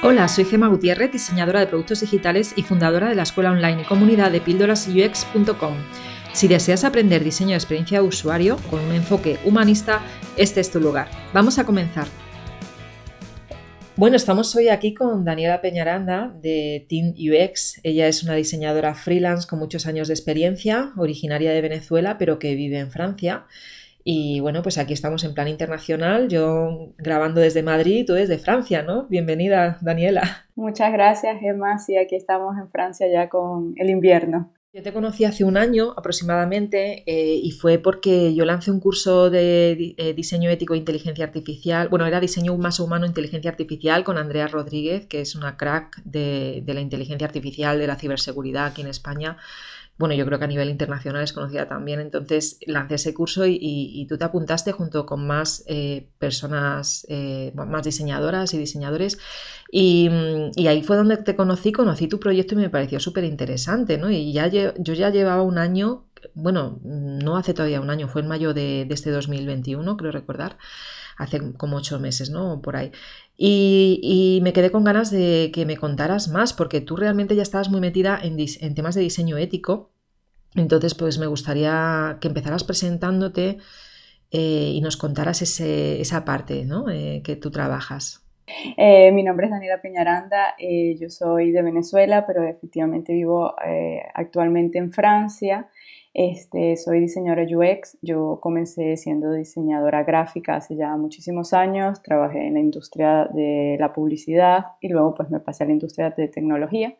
Hola, soy Gema Gutiérrez, diseñadora de productos digitales y fundadora de la escuela online y comunidad de píldorasux.com. Si deseas aprender diseño de experiencia de usuario con un enfoque humanista, este es tu lugar. Vamos a comenzar. Bueno, estamos hoy aquí con Daniela Peñaranda de Team UX. Ella es una diseñadora freelance con muchos años de experiencia, originaria de Venezuela, pero que vive en Francia. Y bueno, pues aquí estamos en plan internacional, yo grabando desde Madrid, tú desde Francia, ¿no? Bienvenida, Daniela. Muchas gracias, Gemma. Sí, aquí estamos en Francia ya con el invierno. Yo te conocí hace un año aproximadamente eh, y fue porque yo lancé un curso de eh, diseño ético e inteligencia artificial. Bueno, era diseño más humano e inteligencia artificial con Andrea Rodríguez, que es una crack de, de la inteligencia artificial, de la ciberseguridad aquí en España bueno, yo creo que a nivel internacional es conocida también. Entonces lancé ese curso y, tú te apuntaste junto con más eh, personas, eh, más diseñadoras y diseñadores. Y, ahí fue donde te conocí, conocí tu proyecto y me pareció súper interesante, ¿no? Y ya yo ya llevaba un año, bueno, no hace todavía un año, fue en mayo de, este 2021, creo recordar hace como ocho meses, ¿no? Por ahí. Y, me quedé con ganas de que me contaras más, porque tú realmente ya estabas muy metida en, temas de diseño ético. Entonces, pues me gustaría que empezaras presentándote eh, y nos contaras ese, esa parte ¿no? Eh, que tú trabajas. Eh, mi nombre es Daniela Peñaranda, yo soy de Venezuela, pero efectivamente vivo actualmente en Francia. Este, soy diseñadora UX, yo comencé siendo diseñadora gráfica hace ya muchísimos años, trabajé en la industria de la publicidad y luego pues me pasé a la industria de tecnología.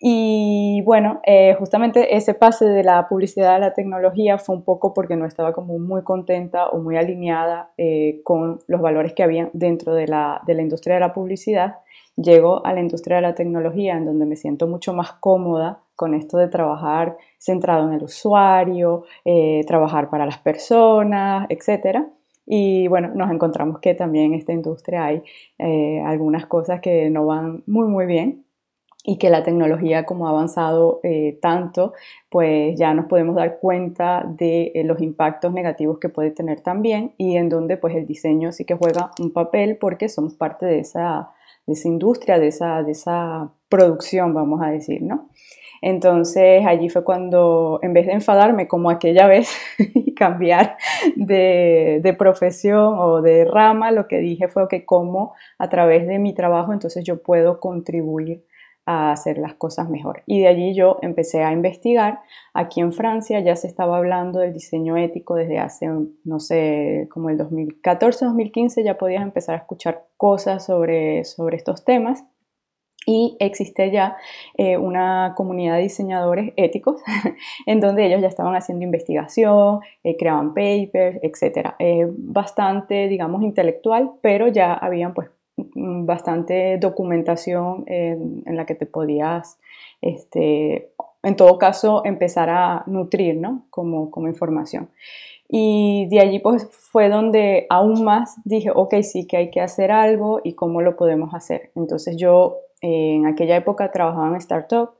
Y bueno, eh, justamente ese pase de la publicidad a la tecnología fue un poco porque no estaba como muy contenta o muy alineada eh, con los valores que había dentro de la, de la industria de la publicidad. Llego a la industria de la tecnología en donde me siento mucho más cómoda con esto de trabajar centrado en el usuario, eh, trabajar para las personas, etc. Y bueno, nos encontramos que también en esta industria hay algunas cosas que no van muy, muy bien y que la tecnología como ha avanzado eh, tanto, pues ya nos podemos dar cuenta de los impactos negativos que puede tener también y en donde pues el diseño sí que juega un papel porque somos parte de esa, de esa industria, de esa, de esa producción, vamos a decir, ¿no? Entonces allí fue cuando, en vez de enfadarme como aquella vez y cambiar de, profesión o de rama, lo que dije fue que como a través de mi trabajo entonces yo puedo contribuir a hacer las cosas mejor. Y de allí yo empecé a investigar. Aquí en Francia ya se estaba hablando del diseño ético desde hace, no sé, como el 2014-2015 ya podías empezar a escuchar cosas sobre, sobre estos temas y existe ya eh, una comunidad de diseñadores éticos en donde ellos ya estaban haciendo investigación, eh, creaban papers, etc. bastante, digamos, intelectual, pero ya habían pues bastante documentación en, la que te podías, este, en todo caso, empezar a nutrir, ¿no? Como, como información. Y de allí pues fue donde aún más dije, ok, sí que hay que hacer algo y cómo lo podemos hacer. Entonces yo en aquella época trabajaba en startup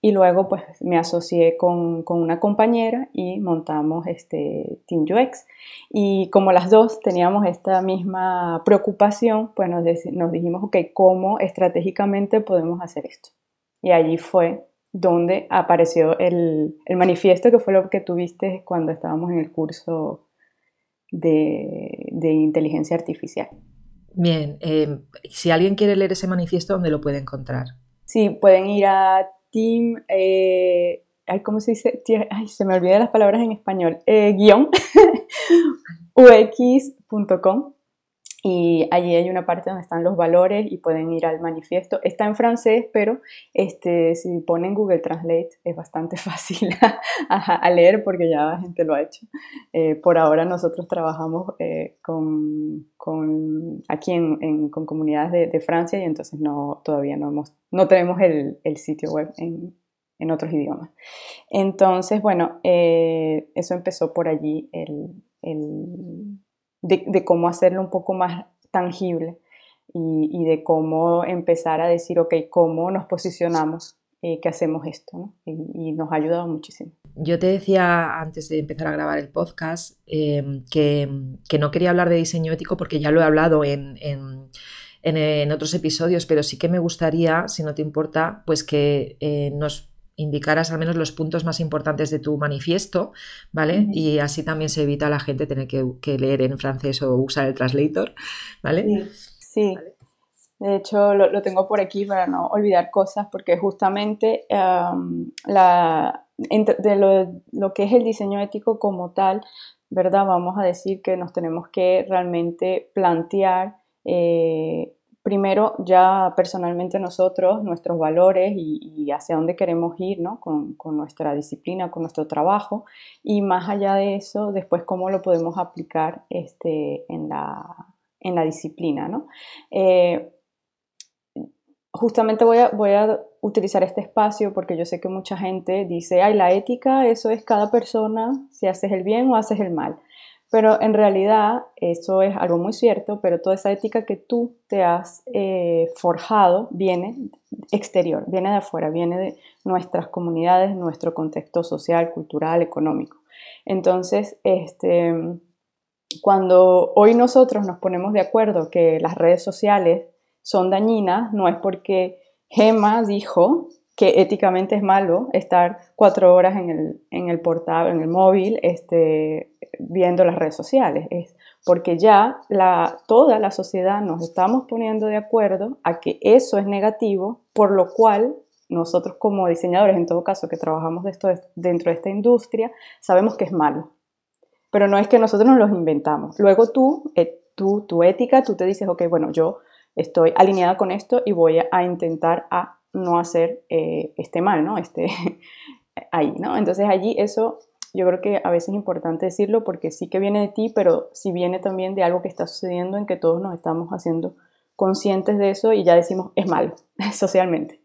y luego pues me asocié con, con, una compañera y montamos este Team UX. Y como las dos teníamos esta misma preocupación, pues nos, nos dijimos, ok, ¿cómo estratégicamente podemos hacer esto? Y allí fue donde apareció el, el manifiesto que fue lo que tuviste cuando estábamos en el curso de, de inteligencia artificial. Bien, em, si alguien quiere leer ese manifiesto, ¿dónde lo puede encontrar? Sí, pueden ir a Team, eh, ¿cómo se dice? Ay, se me olvidan las palabras en español, eh, guion, ux.com y allí hay una parte donde están los valores y pueden ir al manifiesto. Está en francés, pero este, si ponen Google Translate es bastante fácil a, leer porque ya la gente lo ha hecho. Eh, por ahora nosotros trabajamos eh, con, con, aquí en, con comunidades de, Francia y entonces no, todavía no, hemos, no tenemos el, el sitio web en, en, otros idiomas. Entonces, bueno, eh, eso empezó por allí el, el de, cómo hacerlo un poco más tangible y, de cómo empezar a decir, ok, cómo nos posicionamos, eh, que hacemos esto, y, nos ha ayudado muchísimo. Yo te decía antes de empezar a grabar el podcast em, que, no quería hablar de diseño ético porque ya lo he hablado en, en, otros episodios, pero sí que me gustaría, si no te importa, pues que eh, nos indicaras al menos los puntos más importantes de tu manifiesto, ¿vale? Y así también se evita a la gente tener que, leer en francés o usar el translator, ¿vale? Sí. De hecho, lo, tengo por aquí para no olvidar cosas, porque justamente la, de lo, que es el diseño ético como tal, ¿verdad? Vamos a decir que nos tenemos que realmente plantear eh, primero ya personalmente nosotros, nuestros valores y, hacia dónde queremos ir ¿no? con, nuestra disciplina, con nuestro trabajo y más allá de eso, después cómo lo podemos aplicar este, en, la, en la disciplina. ¿no? Eh, justamente voy a, voy a utilizar este espacio porque yo sé que mucha gente dice, ay, la ética, eso es cada persona, si haces el bien o haces el mal. Pero en realidad eso es algo muy cierto, pero toda esa ética que tú te has eh, forjado viene exterior, viene de afuera, viene de nuestras comunidades, nuestro contexto social, cultural, económico. Entonces, este, cuando hoy nosotros nos ponemos de acuerdo que las redes sociales son dañinas, no es porque Gemma dijo que éticamente es malo estar cuatro horas en el, en el portal, en el móvil, este, viendo las redes sociales. Es porque ya toda la sociedad nos estamos poniendo de acuerdo a que eso es negativo, por lo cual nosotros como diseñadores, en todo caso, que trabajamos dentro de esta industria, sabemos que es malo. Pero no es que nosotros nos los inventamos. Luego tú, eh, tu ética, tú te dices, ok, bueno, yo estoy alineada con esto y voy a intentar a no hacer eh, este mal, ¿no? Este, ahí, ¿no? Entonces allí eso yo creo que a veces es importante decirlo porque sí que viene de ti, pero sí viene también de algo que está sucediendo en que todos nos estamos haciendo conscientes de eso y ya decimos es malo socialmente,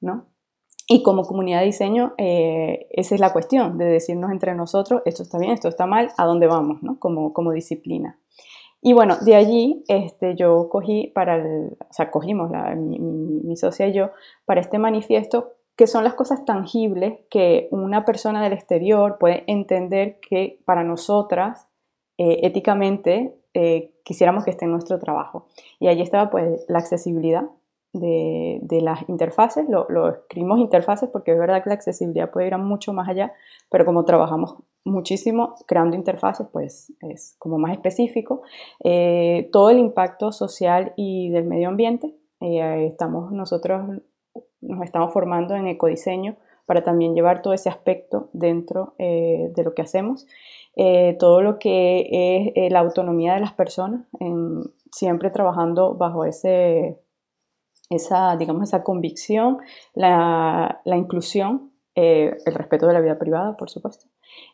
¿no? Y como comunidad de diseño, eh, esa es la cuestión, de decirnos entre nosotros, esto está bien, esto está mal, a dónde vamos, ¿no? Como, como disciplina. Y bueno, de allí este, yo cogí para el, o sea, cogimos la, mi, mi, socia y yo para este manifiesto que son las cosas tangibles que una persona del exterior puede entender que para nosotras eh, éticamente eh, quisiéramos que esté en nuestro trabajo. Y allí estaba pues la accesibilidad de, de las interfaces, lo, lo, escribimos interfaces porque es verdad que la accesibilidad puede ir mucho más allá, pero como trabajamos muchísimo creando interfaces, pues es como más específico. Eh, todo el impacto social y del medio ambiente. Estamos nosotros nos estamos formando en ecodiseño para también llevar todo ese aspecto dentro eh, de lo que hacemos. todo lo que es la autonomía de las personas, siempre trabajando bajo ese, esa, digamos, esa convicción, la, la inclusión, el respeto de la vida privada, por supuesto,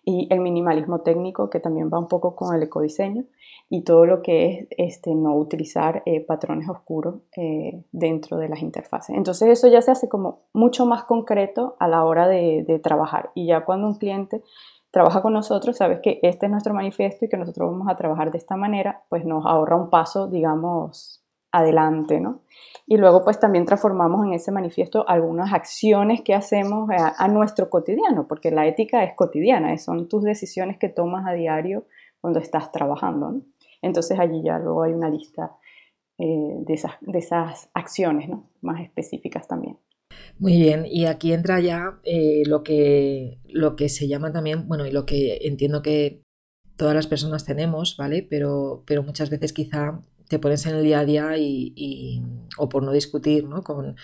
y el minimalismo técnico que también va un poco con el ecodiseño y todo lo que es este, no utilizar eh, patrones oscuros eh, dentro de las interfaces. Entonces eso ya se hace como mucho más concreto a la hora de, de, trabajar y ya cuando un cliente trabaja con nosotros, sabes que este es nuestro manifiesto y que nosotros vamos a trabajar de esta manera, pues nos ahorra un paso, digamos, adelante, ¿no? Y luego pues también transformamos en ese manifiesto algunas acciones que hacemos a, nuestro cotidiano, porque la ética es cotidiana, son tus decisiones que tomas a diario cuando estás trabajando. Entonces allí ya luego hay una lista eh, de, esas, de esas acciones ¿no? más específicas también. Muy bien, y aquí entra ya eh, lo, que, lo que se llama también, bueno, y lo que entiendo que todas las personas tenemos, ¿vale? Pero, pero muchas veces quizá te pones en el día a día y, o por no discutir ¿no? con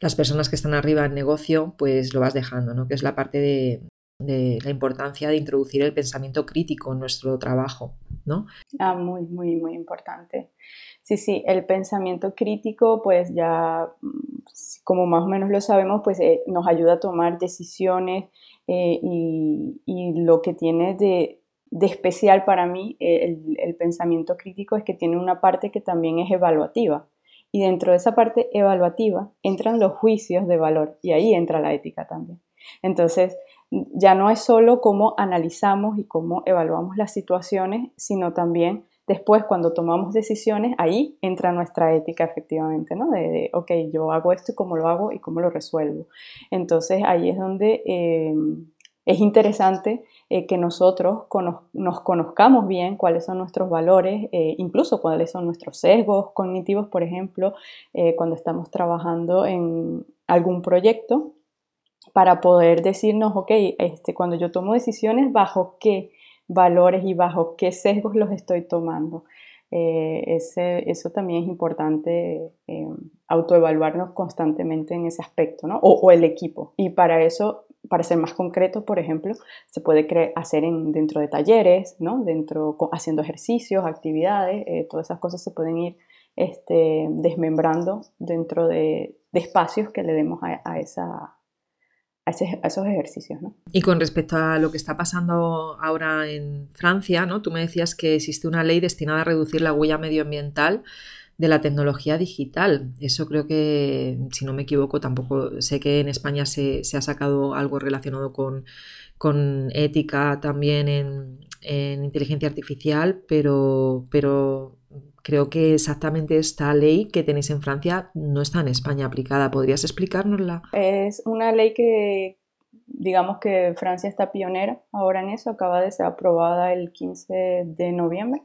las personas que están arriba en negocio, pues lo vas dejando, ¿no? que es la parte de, la importancia de introducir el pensamiento crítico en nuestro trabajo. ¿no? Ah, muy, muy, muy importante. Sí, sí, el pensamiento crítico, pues ya, como más o menos lo sabemos, pues eh, nos ayuda a tomar decisiones eh, y, y, lo que tiene de, de especial para mí eh, el, pensamiento crítico es que tiene una parte que también es evaluativa. Y dentro de esa parte evaluativa entran los juicios de valor y ahí entra la ética también. Entonces, ya no es solo cómo analizamos y cómo evaluamos las situaciones, sino también después cuando tomamos decisiones, ahí entra nuestra ética efectivamente, ¿no? De, ok, yo hago esto y cómo lo hago y cómo lo resuelvo. Entonces, ahí es donde... Eh, es interesante eh, que nosotros nos conozcamos bien cuáles son nuestros valores, eh, incluso cuáles son nuestros sesgos cognitivos, por ejemplo, eh, cuando estamos trabajando en algún proyecto, para poder decirnos, ok, este, cuando yo tomo decisiones, ¿bajo qué valores y bajo qué sesgos los estoy tomando? ese, eso también es importante autoevaluarnos constantemente en ese aspecto, ¿no? O, o, el equipo. Y para eso para ser más concreto, por ejemplo, se puede hacer en, dentro de talleres, ¿no? dentro, haciendo ejercicios, actividades, eh, todas esas cosas se pueden ir este, desmembrando dentro de, espacios que le demos a, esa, a, esos ejercicios. ¿no? Y con respecto a lo que está pasando ahora en Francia, ¿no? tú me decías que existe una ley destinada a reducir la huella medioambiental de la tecnología digital. Eso creo que, si no me equivoco, tampoco sé que en España se, ha sacado algo relacionado con, con ética también en, inteligencia artificial, pero, pero creo que exactamente esta ley que tenéis en Francia no está en España aplicada. ¿Podrías explicárnosla? Es una ley que, digamos que Francia está pionera ahora en eso, acaba de ser aprobada el 15 de noviembre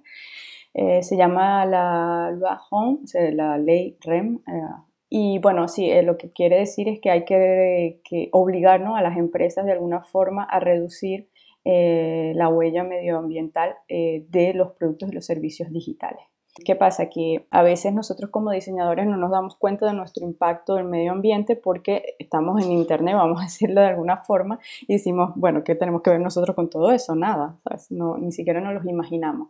eh, se llama la loi la ley REM. Eh, y bueno, sí, eh, lo que quiere decir es que hay que, obligar a las empresas de alguna forma a reducir la huella medioambiental de los productos y los servicios digitales. ¿Qué pasa? Que a veces nosotros como diseñadores no nos damos cuenta de nuestro impacto del medio ambiente porque estamos en Internet, vamos a decirlo de alguna forma, y decimos, bueno, ¿qué tenemos que ver nosotros con todo eso? Nada, No, ni siquiera nos los imaginamos.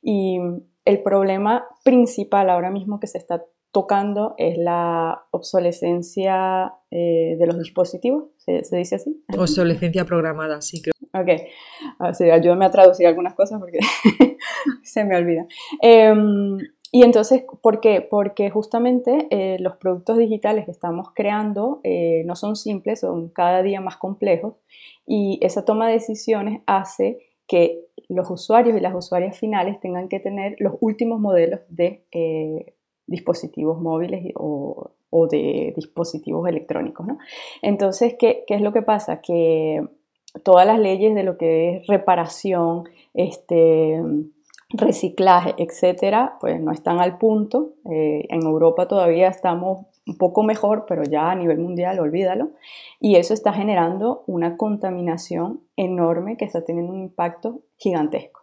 Y el problema principal ahora mismo que se está tocando es la obsolescencia eh, de los dispositivos, ¿Se, dice así? Obsolescencia programada, sí, creo. Ok, así, ayúdame a traducir algunas cosas porque se me olvida. Em, y entonces, ¿por qué? Porque justamente eh, los productos digitales que estamos creando eh, no son simples, son cada día más complejos y esa toma de decisiones hace que los usuarios y las usuarias finales tengan que tener los últimos modelos de eh, dispositivos móviles o, de dispositivos electrónicos. ¿no? Entonces, ¿qué, ¿qué, es lo que pasa? Que todas las leyes de lo que es reparación, este, reciclaje, etcétera, pues no están al punto. Eh, en Europa todavía estamos un poco mejor, pero ya a nivel mundial, olvídalo. Y eso está generando una contaminación enorme que está teniendo un impacto gigantesco.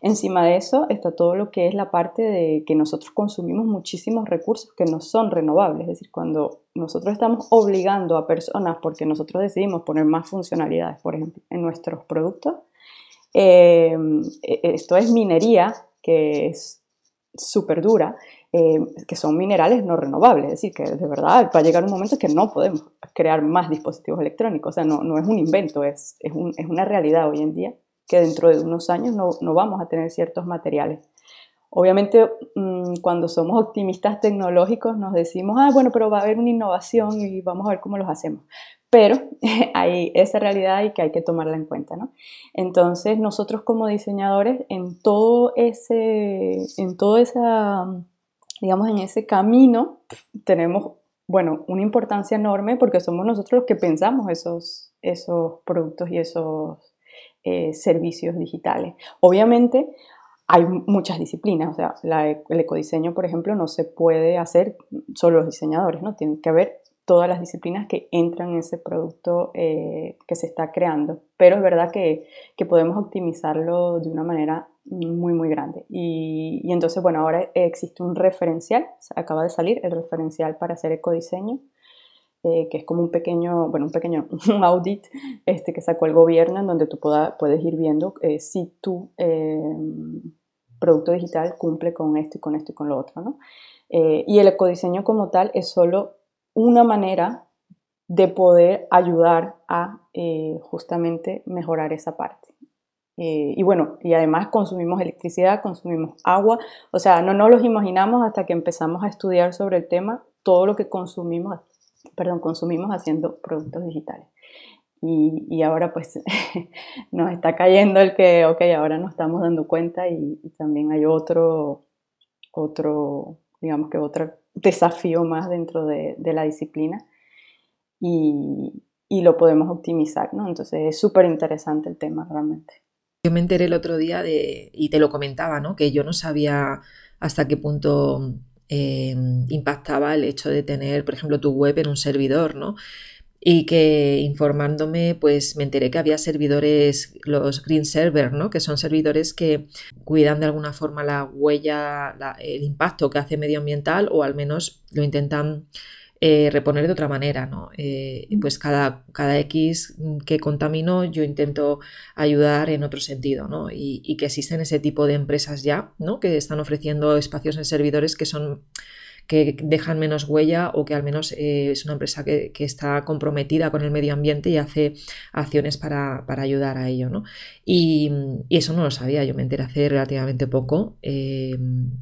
Encima de eso está todo lo que es la parte de que nosotros consumimos muchísimos recursos que no son renovables. Es decir, cuando nosotros estamos obligando a personas porque nosotros decidimos poner más funcionalidades, por ejemplo, en nuestros productos, eh, esto es minería que es súper dura, eh, que son minerales no renovables, es decir, que de verdad va a llegar un momento que no podemos crear más dispositivos electrónicos, o sea, no, no es un invento, es, es, una realidad hoy en día que dentro de unos años no, no vamos a tener ciertos materiales. Obviamente, mm, cuando somos optimistas tecnológicos nos decimos, ah, bueno, pero va a haber una innovación y vamos a ver cómo los hacemos pero hay esa realidad y que hay que tomarla en cuenta, ¿no? Entonces, nosotros como diseñadores, en todo ese, en todo esa, digamos, en ese camino, tenemos, bueno, una importancia enorme porque somos nosotros los que pensamos esos, esos productos y esos eh, servicios digitales. Obviamente, hay muchas disciplinas, o sea, el ecodiseño, por ejemplo, no se puede hacer solo los diseñadores, ¿no? Tiene que haber todas las disciplinas que entran en ese producto eh, que se está creando. Pero es verdad que, podemos optimizarlo de una manera muy, muy grande. Y, entonces, bueno, ahora existe un referencial, acaba de salir el referencial para hacer ecodiseño, eh, que es como un pequeño, bueno, un pequeño audit este, que sacó el gobierno en donde tú puedes ir viendo eh, si tu producto digital cumple con esto y con esto y con lo otro, ¿no? y el ecodiseño como tal es solo una manera de poder ayudar a eh, justamente mejorar esa parte. Eh, y bueno, y además consumimos electricidad, consumimos agua, o sea, no nos los imaginamos hasta que empezamos a estudiar sobre el tema todo lo que consumimos, perdón, consumimos haciendo productos digitales. Y, ahora pues nos está cayendo el que, ok, ahora nos estamos dando cuenta y, y también hay otro, otro, digamos que otro desafío más dentro de, la disciplina. Y, y lo podemos optimizar, ¿no? Entonces es súper interesante el tema realmente. Yo me enteré el otro día de, y te lo comentaba, ¿no? Que yo no sabía hasta qué punto eh, impactaba el hecho de tener, por ejemplo, tu web en un servidor, ¿no? Y que informándome, pues me enteré que había servidores, los Green Server, ¿no? Que son servidores que cuidan de alguna forma la huella, el impacto que hace medioambiental o al menos lo intentan eh, reponer de otra manera, ¿no? Eh, pues cada, cada X que contamino yo intento ayudar en otro sentido, ¿no? Y, y, que existen ese tipo de empresas ya, ¿no? Que están ofreciendo espacios en servidores que son que dejan menos huella o que al menos eh, es una empresa que, está comprometida con el medio ambiente y hace acciones para, ayudar a ello. ¿no? Y, eso no lo sabía, yo me enteré hace relativamente poco eh,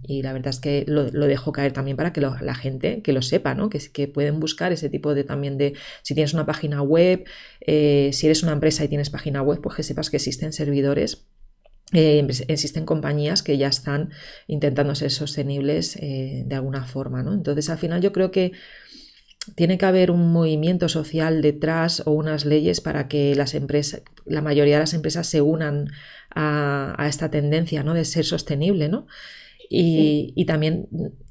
y la verdad es que lo, dejo caer también para que la gente que lo sepa, ¿no? que, que pueden buscar ese tipo de también de, si tienes una página web, eh, si eres una empresa y tienes página web, pues que sepas que existen servidores eh, existen compañías que ya están intentando ser sostenibles eh, de alguna forma. ¿no? Entonces, al final yo creo que tiene que haber un movimiento social detrás o unas leyes para que las empresas, la mayoría de las empresas se unan a, esta tendencia ¿no? de ser sostenible. ¿no? Y, también,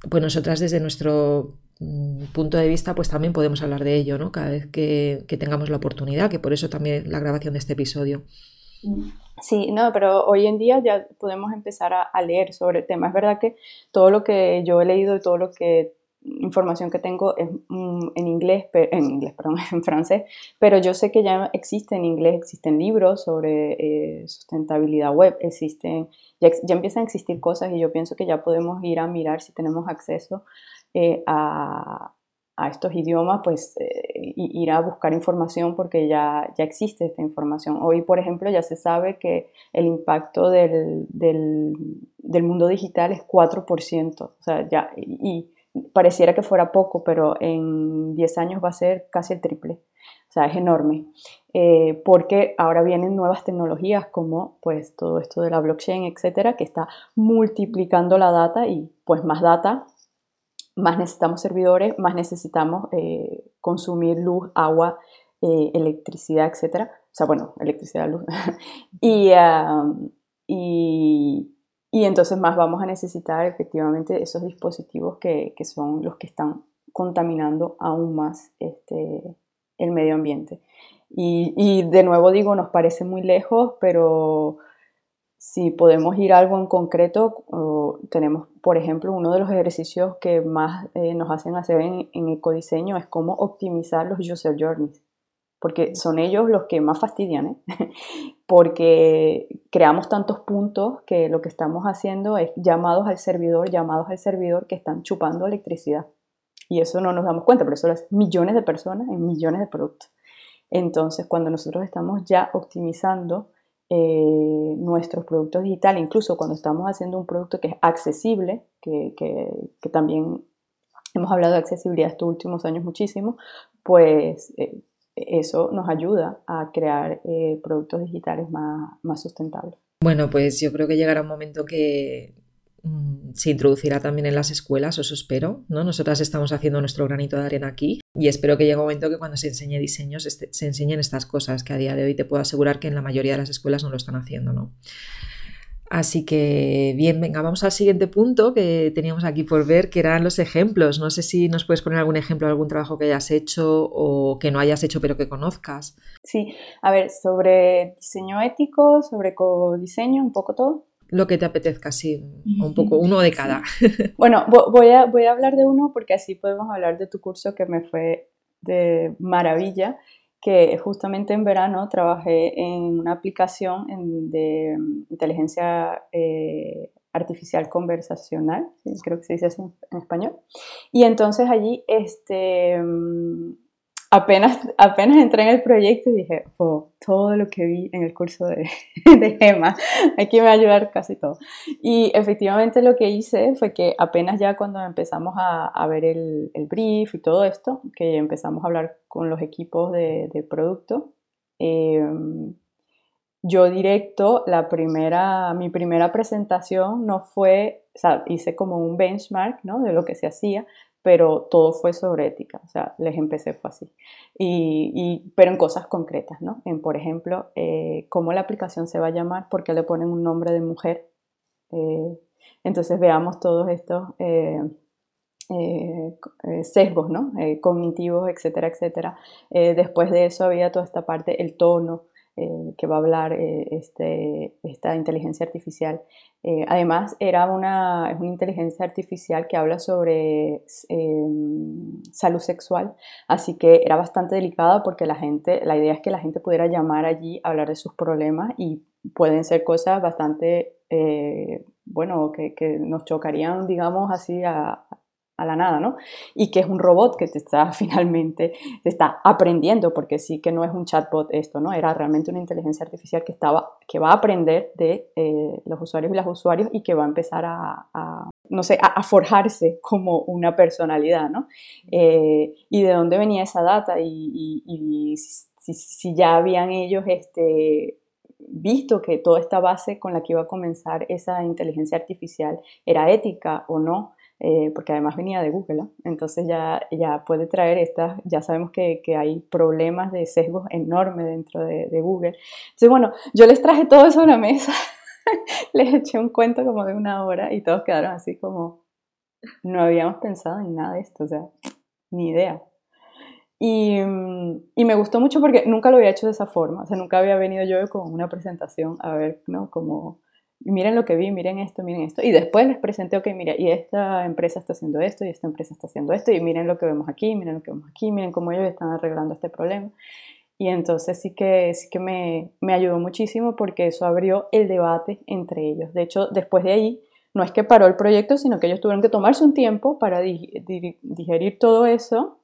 pues nosotras desde nuestro mm, punto de vista, pues también podemos hablar de ello, ¿no? Cada vez que, que tengamos la oportunidad, que por eso también la grabación de este episodio. Mm. Sí, no, pero hoy en día ya podemos empezar a, leer sobre el tema. Es verdad que todo lo que yo he leído y todo lo que información que tengo es mm, en inglés, en inglés, perdón, en francés, pero yo sé que ya existe en inglés, existen libros sobre eh, sustentabilidad web, existen, ya, empiezan a existir cosas y yo pienso que ya podemos ir a mirar si tenemos acceso eh, a, a estos idiomas, pues eh, ir a buscar información porque ya, ya existe esta información. Hoy, por ejemplo, ya se sabe que el impacto del, del, mundo digital es 4%, o sea, ya, y, pareciera que fuera poco, pero en 10 años va a ser casi el triple, o sea, es enorme. Eh, porque ahora vienen nuevas tecnologías como pues todo esto de la blockchain, etcétera, que está multiplicando la data y pues más data más necesitamos servidores, más necesitamos eh, consumir luz, agua, eh, electricidad, etc. O sea, bueno, electricidad, luz. y, y, y, entonces más vamos a necesitar efectivamente esos dispositivos que, que son los que están contaminando aún más este, el medio ambiente. Y, y, de nuevo digo, nos parece muy lejos, pero si podemos ir a algo en concreto, tenemos, por ejemplo, uno de los ejercicios que más eh, nos hacen hacer en, en, ecodiseño es cómo optimizar los user journeys, porque son ellos los que más fastidian, ¿eh? porque creamos tantos puntos que lo que estamos haciendo es llamados al servidor, llamados al servidor que están chupando electricidad. Y eso no nos damos cuenta, pero eso lo hacen millones de personas en millones de productos. Entonces, cuando nosotros estamos ya optimizando eh, nuestros productos digitales, incluso cuando estamos haciendo un producto que es accesible, que, que, también hemos hablado de accesibilidad estos últimos años muchísimo, pues eh, eso nos ayuda a crear eh, productos digitales más, más sustentables. Bueno, pues yo creo que llegará un momento que se introducirá también en las escuelas, os espero. ¿no? Nosotras estamos haciendo nuestro granito de arena aquí y espero que llegue un momento que cuando se enseñe diseños este, se enseñen estas cosas, que a día de hoy te puedo asegurar que en la mayoría de las escuelas no lo están haciendo. ¿no? Así que bien, venga, vamos al siguiente punto que teníamos aquí por ver, que eran los ejemplos. No sé si nos puedes poner algún ejemplo de algún trabajo que hayas hecho o que no hayas hecho pero que conozcas. Sí, a ver, sobre diseño ético, sobre codiseño, un poco todo lo que te apetezca, sí, un poco, uno de cada. Bueno, voy a, voy a hablar de uno porque así podemos hablar de tu curso que me fue de maravilla, que justamente en verano trabajé en una aplicación de inteligencia eh, artificial conversacional, creo que se dice así en español, y entonces allí este apenas, apenas entré en el proyecto y dije, oh, todo lo que vi en el curso de, de Gema, aquí me va a ayudar casi todo. Y efectivamente lo que hice fue que apenas ya cuando empezamos a, a ver el, el, brief y todo esto, que empezamos a hablar con los equipos de, de producto, em, yo directo, la primera, mi primera presentación no fue, o sea, hice como un benchmark ¿no? de lo que se hacía, pero todo fue sobre ética, o sea, les empecé fue así. Y, pero en cosas concretas, ¿no? En, por ejemplo, eh, cómo la aplicación se va a llamar, porque le ponen un nombre de mujer. Eh, entonces veamos todos estos eh, sesgos, ¿no? cognitivos, etcétera, etcétera. después de eso había toda esta parte, el tono, que va a hablar este, esta inteligencia artificial. Eh, además, era una, es una inteligencia artificial que habla sobre em, salud sexual, así que era bastante delicada porque la gente, la idea es que la gente pudiera llamar allí, hablar de sus problemas y pueden ser cosas bastante, eh, bueno, que, que, nos chocarían, digamos así, a, a la nada, ¿no? Y que es un robot que te está finalmente, te está aprendiendo, porque sí que no es un chatbot esto, ¿no? Era realmente una inteligencia artificial que, estaba, que va a aprender de eh, los usuarios y las usuarios y que va a empezar a, no sé, a, forjarse como una personalidad, ¿no? Eh, y de dónde venía esa data y, si, si, ya habían ellos este, visto que toda esta base con la que iba a comenzar esa inteligencia artificial era ética o no. Eh, porque además venía de Google, entonces ya, ya puede traer estas, ya sabemos que, que hay problemas de sesgos enormes dentro de, de, Google. Entonces, bueno, yo les traje todo eso a la mesa, les eché un cuento como de una hora y todos quedaron así como, no habíamos pensado en nada de esto, o sea, ni idea. Y, y, me gustó mucho porque nunca lo había hecho de esa forma, o sea, nunca había venido yo con una presentación a ver, ¿no? Como miren lo que vi, miren esto, miren esto. Y después les presenté, ok, mira, y esta empresa está haciendo esto, y esta empresa está haciendo esto, y miren lo que vemos aquí, miren lo que vemos aquí, miren cómo ellos están arreglando este problema. Y entonces sí que, sí que me, me ayudó muchísimo porque eso abrió el debate entre ellos. De hecho, después de ahí, no es que paró el proyecto, sino que ellos tuvieron que tomarse un tiempo para digerir todo eso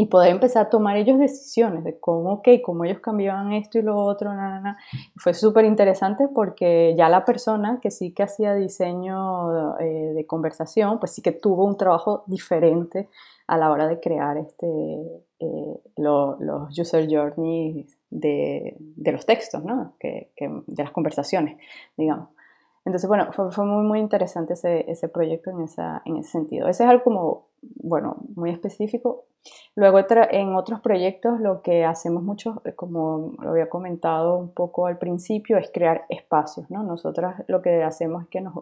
y poder empezar a tomar ellos decisiones de cómo, ok, cómo ellos cambiaban esto y lo otro, Fue súper interesante porque ya la persona que sí que hacía diseño eh, de conversación, pues sí que tuvo un trabajo diferente a la hora de crear este, eh, los user journeys de, de, los textos, ¿no? Que, que, de las conversaciones, digamos. Entonces, bueno, fue, fue, muy, muy interesante ese, ese proyecto en, esa, en ese sentido. Ese es algo como, bueno, muy específico. Luego en otros proyectos lo que hacemos mucho, eh, como lo había comentado un poco al principio, es crear espacios. ¿no? Nosotras lo que hacemos es que nos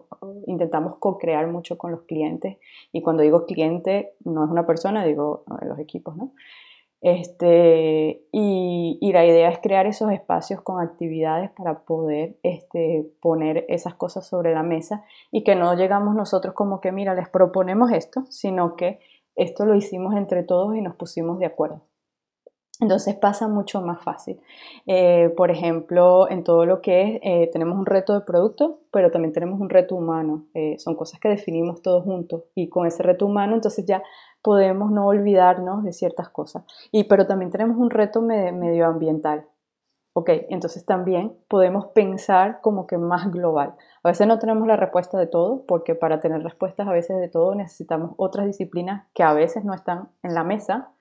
intentamos co-crear mucho con los clientes y cuando digo cliente no es una persona, digo eh, los equipos. ¿no? Este, y, y, la idea es crear esos espacios con actividades para poder este, poner esas cosas sobre la mesa y que no llegamos nosotros como que, mira, les proponemos esto, sino que esto lo hicimos entre todos y nos pusimos de acuerdo. Entonces pasa mucho más fácil. Eh, por ejemplo, en todo lo que es, eh, tenemos un reto de producto, pero también tenemos un reto humano. Eh, son cosas que definimos todos juntos y con ese reto humano entonces ya podemos no olvidarnos de ciertas cosas. Y, pero también tenemos un reto medioambiental. Ok, entonces también podemos pensar como que más global. A veces no tenemos la respuesta de todo, porque para tener respuestas a veces de todo necesitamos otras disciplinas que a veces no están en la mesa,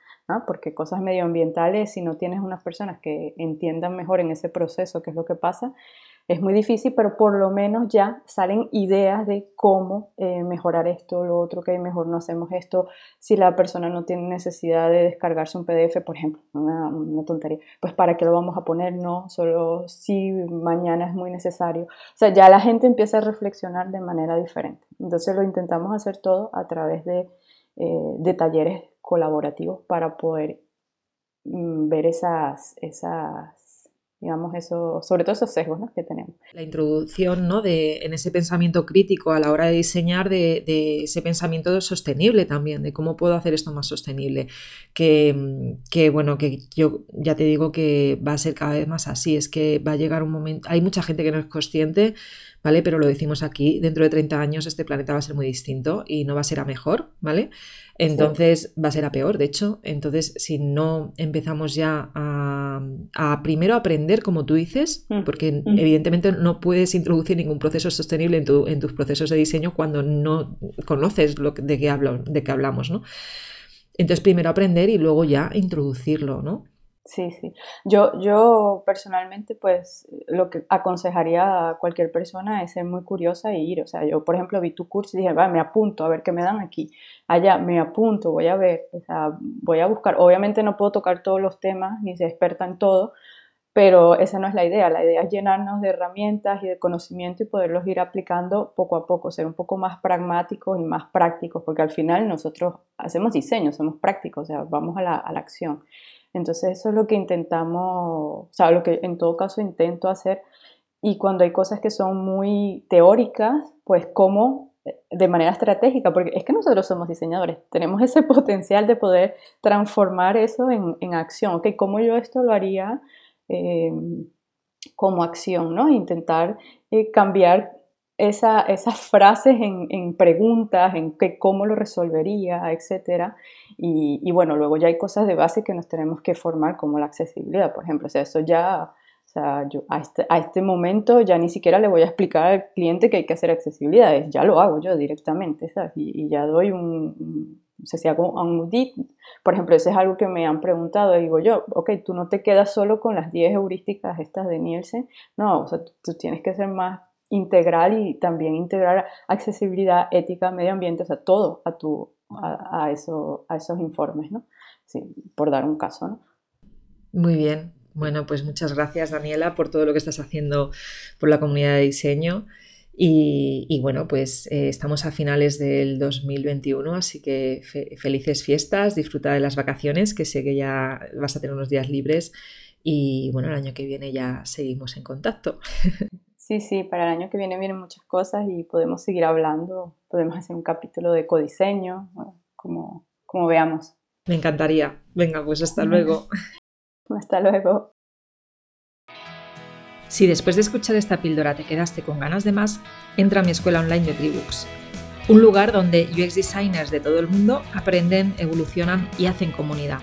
porque cosas medioambientales, si no tienes unas personas que entiendan mejor en ese proceso qué es lo que pasa, es muy difícil, pero por lo menos ya salen ideas de cómo eh, mejorar esto, lo otro, que mejor no hacemos esto. Si la persona no tiene necesidad de descargarse un PDF, por ejemplo, una, una, tontería, pues para qué lo vamos a poner, no, solo si mañana es muy necesario. O sea, ya la gente empieza a reflexionar de manera diferente. Entonces lo intentamos hacer todo a través de, eh, de talleres colaborativos para poder mm, ver esas, esas digamos, eso, sobre todo esos sesgos que tenemos. La introducción ¿no? de, en ese pensamiento crítico a la hora de diseñar, de, de, ese pensamiento sostenible también, de cómo puedo hacer esto más sostenible. Que, que, bueno, que yo ya te digo que va a ser cada vez más así, es que va a llegar un momento, hay mucha gente que no es consciente, ¿vale? Pero lo decimos aquí, dentro de 30 años este planeta va a ser muy distinto y no va a ser a mejor, ¿vale? Entonces va a ser a peor, de hecho. Entonces, si no empezamos ya a, primero aprender, como tú dices, mm. porque mm. evidentemente no puedes introducir ningún proceso sostenible en, en, tus procesos de diseño cuando no conoces lo de qué hablo, de qué hablamos, ¿no? Entonces, primero aprender y luego ya introducirlo, ¿no? Sí, sí. Yo, yo personalmente, pues, lo que aconsejaría a cualquier persona es ser muy curiosa e ir. O sea, yo, por ejemplo, vi tu curso y dije, va, me apunto a ver qué me dan aquí. Allá, me apunto, voy a ver, o sea, voy a buscar. Obviamente no puedo tocar todos los temas, ni se experta en todo, pero esa no es la idea. La idea es llenarnos de herramientas y de conocimiento y poderlos ir aplicando poco a poco, ser un poco más pragmáticos y más prácticos, porque al final nosotros hacemos diseño, somos prácticos, o sea, vamos a la, a la acción. Entonces eso es lo que intentamos, o sea, lo que en todo caso intento hacer. Y cuando hay cosas que son muy teóricas, pues cómo eh, de manera estratégica, porque es que nosotros somos diseñadores, tenemos ese potencial de poder transformar eso en, en acción. Ok, ¿cómo yo esto lo haría eh, como acción? ¿no? Intentar eh, cambiar esas frases en, preguntas, en que, cómo lo resolvería, etc. Y, bueno, luego ya hay cosas de base que nos tenemos que formar, como la accesibilidad, por ejemplo. O sea, eso ya, o sea, yo a este, a este momento ya ni siquiera le voy a explicar al cliente que hay que hacer accesibilidad, ya lo hago yo directamente, ¿sabes? Y, ya doy un, o sea, si hago un audit, por ejemplo, eso es algo que me han preguntado, digo yo, ok, tú no te quedas solo con las 10 heurísticas estas de Nielsen, no, o sea, tú tienes que ser más integral y también integrar accesibilidad, ética, medio ambiente, o sea, todo a, tu, a, eso, a esos informes, ¿no? Sí, por dar un caso, ¿no? Muy bien. Bueno, pues muchas gracias, Daniela, por todo lo que estás haciendo por la comunidad de diseño. Y, bueno, pues eh, estamos a finales del 2021, así que felices fiestas, disfruta de las vacaciones, que sé que ya vas a tener unos días libres. Y bueno, el año que viene ya seguimos en contacto. Sí, sí, para el año que viene vienen muchas cosas y podemos seguir hablando, podemos hacer un capítulo de codiseño, como, como veamos. Me encantaría. Venga, pues hasta luego. hasta luego. Si después de escuchar esta píldora te quedaste con ganas de más, entra a mi escuela online de Tribooks, un lugar donde UX designers de todo el mundo aprenden, evolucionan y hacen comunidad